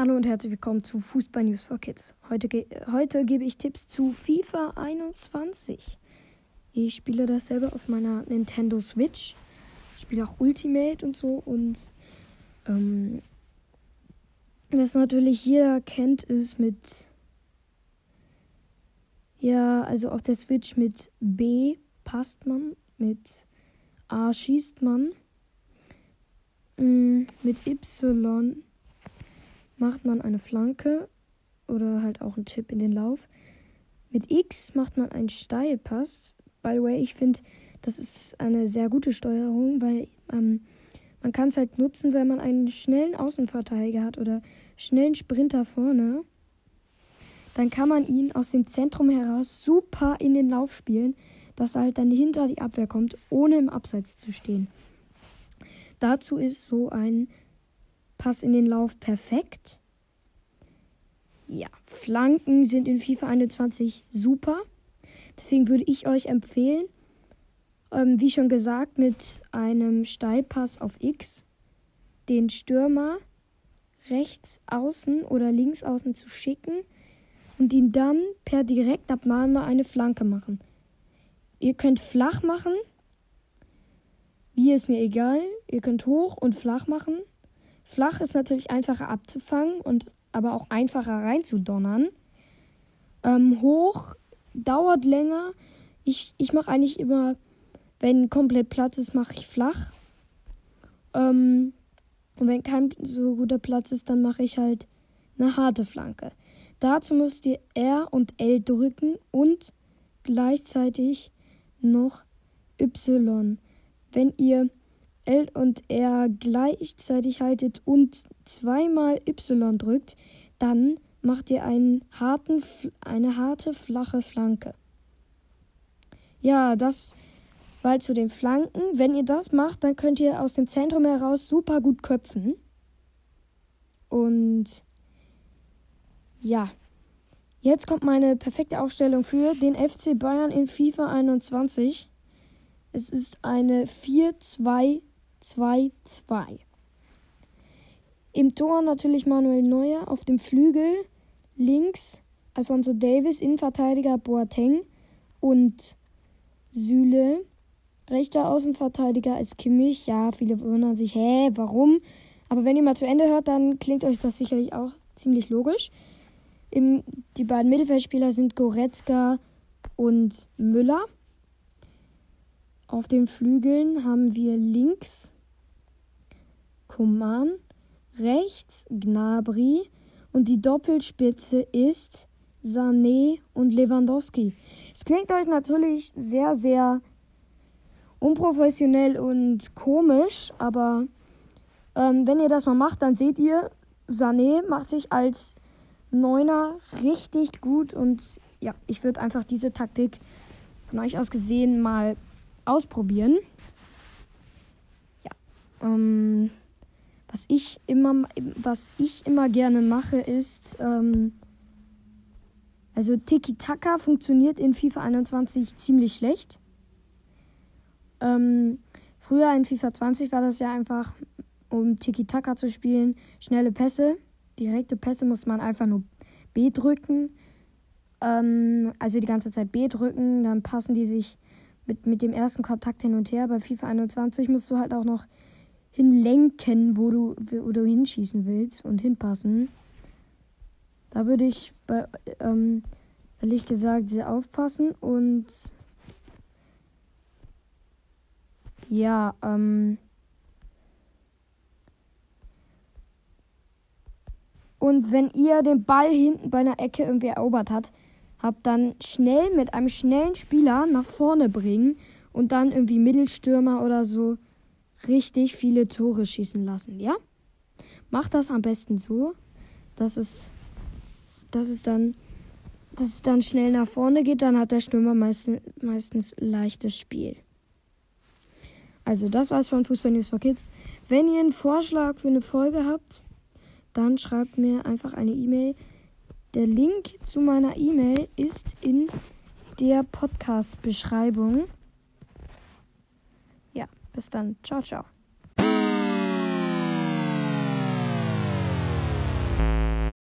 Hallo und herzlich willkommen zu Fußball News for Kids. Heute, ge heute gebe ich Tipps zu FIFA 21. Ich spiele das selber auf meiner Nintendo Switch. Ich spiele auch Ultimate und so und ähm, was natürlich jeder kennt, ist mit ja, also auf der Switch mit B passt man, mit A schießt man, mm, mit Y macht man eine Flanke oder halt auch einen Chip in den Lauf. Mit X macht man einen Steilpass. By the way, ich finde, das ist eine sehr gute Steuerung, weil ähm, man kann es halt nutzen, wenn man einen schnellen Außenverteidiger hat oder schnellen Sprinter vorne. Dann kann man ihn aus dem Zentrum heraus super in den Lauf spielen, dass er halt dann hinter die Abwehr kommt, ohne im Abseits zu stehen. Dazu ist so ein Pass in den Lauf perfekt. Ja, Flanken sind in FIFA 21 super. Deswegen würde ich euch empfehlen, ähm, wie schon gesagt, mit einem Steilpass auf X den Stürmer rechts außen oder links außen zu schicken und ihn dann per Direktabnahme eine Flanke machen. Ihr könnt flach machen, wie ist mir egal. Ihr könnt hoch und flach machen. Flach ist natürlich einfacher abzufangen und aber auch einfacher reinzudonnern. Ähm, hoch dauert länger. Ich, ich mache eigentlich immer, wenn komplett Platz ist, mache ich flach. Ähm, und wenn kein so guter Platz ist, dann mache ich halt eine harte Flanke. Dazu müsst ihr R und L drücken und gleichzeitig noch Y. Wenn ihr L und R gleichzeitig haltet und zweimal Y drückt, dann macht ihr einen harten, eine harte, flache Flanke. Ja, das weil zu den Flanken. Wenn ihr das macht, dann könnt ihr aus dem Zentrum heraus super gut köpfen. Und ja, jetzt kommt meine perfekte Aufstellung für den FC Bayern in FIFA 21. Es ist eine 4-2 2-2. Im Tor natürlich Manuel Neuer, auf dem Flügel links Alfonso Davis, Innenverteidiger Boateng und Süle. Rechter Außenverteidiger ist Kimmich. Ja, viele wundern sich, hä, warum? Aber wenn ihr mal zu Ende hört, dann klingt euch das sicherlich auch ziemlich logisch. Im, die beiden Mittelfeldspieler sind Goretzka und Müller. Auf den Flügeln haben wir links Kuman, rechts Gnabry und die Doppelspitze ist Sané und Lewandowski. Es klingt euch natürlich sehr, sehr unprofessionell und komisch, aber ähm, wenn ihr das mal macht, dann seht ihr, Sané macht sich als Neuner richtig gut und ja, ich würde einfach diese Taktik von euch aus gesehen mal ausprobieren. Ja. Ähm, was ich immer, was ich immer gerne mache, ist, ähm, also Tiki-Taka funktioniert in FIFA 21 ziemlich schlecht. Ähm, früher in FIFA 20 war das ja einfach, um Tiki-Taka zu spielen, schnelle Pässe. Direkte Pässe muss man einfach nur B drücken. Ähm, also die ganze Zeit B drücken, dann passen die sich mit, mit dem ersten Kontakt hin und her. Bei FIFA 21 musst du halt auch noch hinlenken, wo du, wo du hinschießen willst und hinpassen. Da würde ich bei, ähm, ehrlich gesagt sehr aufpassen und ja, ähm, und wenn ihr den Ball hinten bei einer Ecke irgendwie erobert habt, habt dann schnell mit einem schnellen Spieler nach vorne bringen und dann irgendwie Mittelstürmer oder so richtig viele Tore schießen lassen, ja? Macht das am besten so, dass es, dass es dann, dass es dann schnell nach vorne geht, dann hat der Stürmer meistens, meistens leichtes Spiel. Also das war's von Fußball News for Kids. Wenn ihr einen Vorschlag für eine Folge habt, dann schreibt mir einfach eine E-Mail der Link zu meiner E-Mail ist in der Podcast-Beschreibung. Ja, bis dann. Ciao, ciao.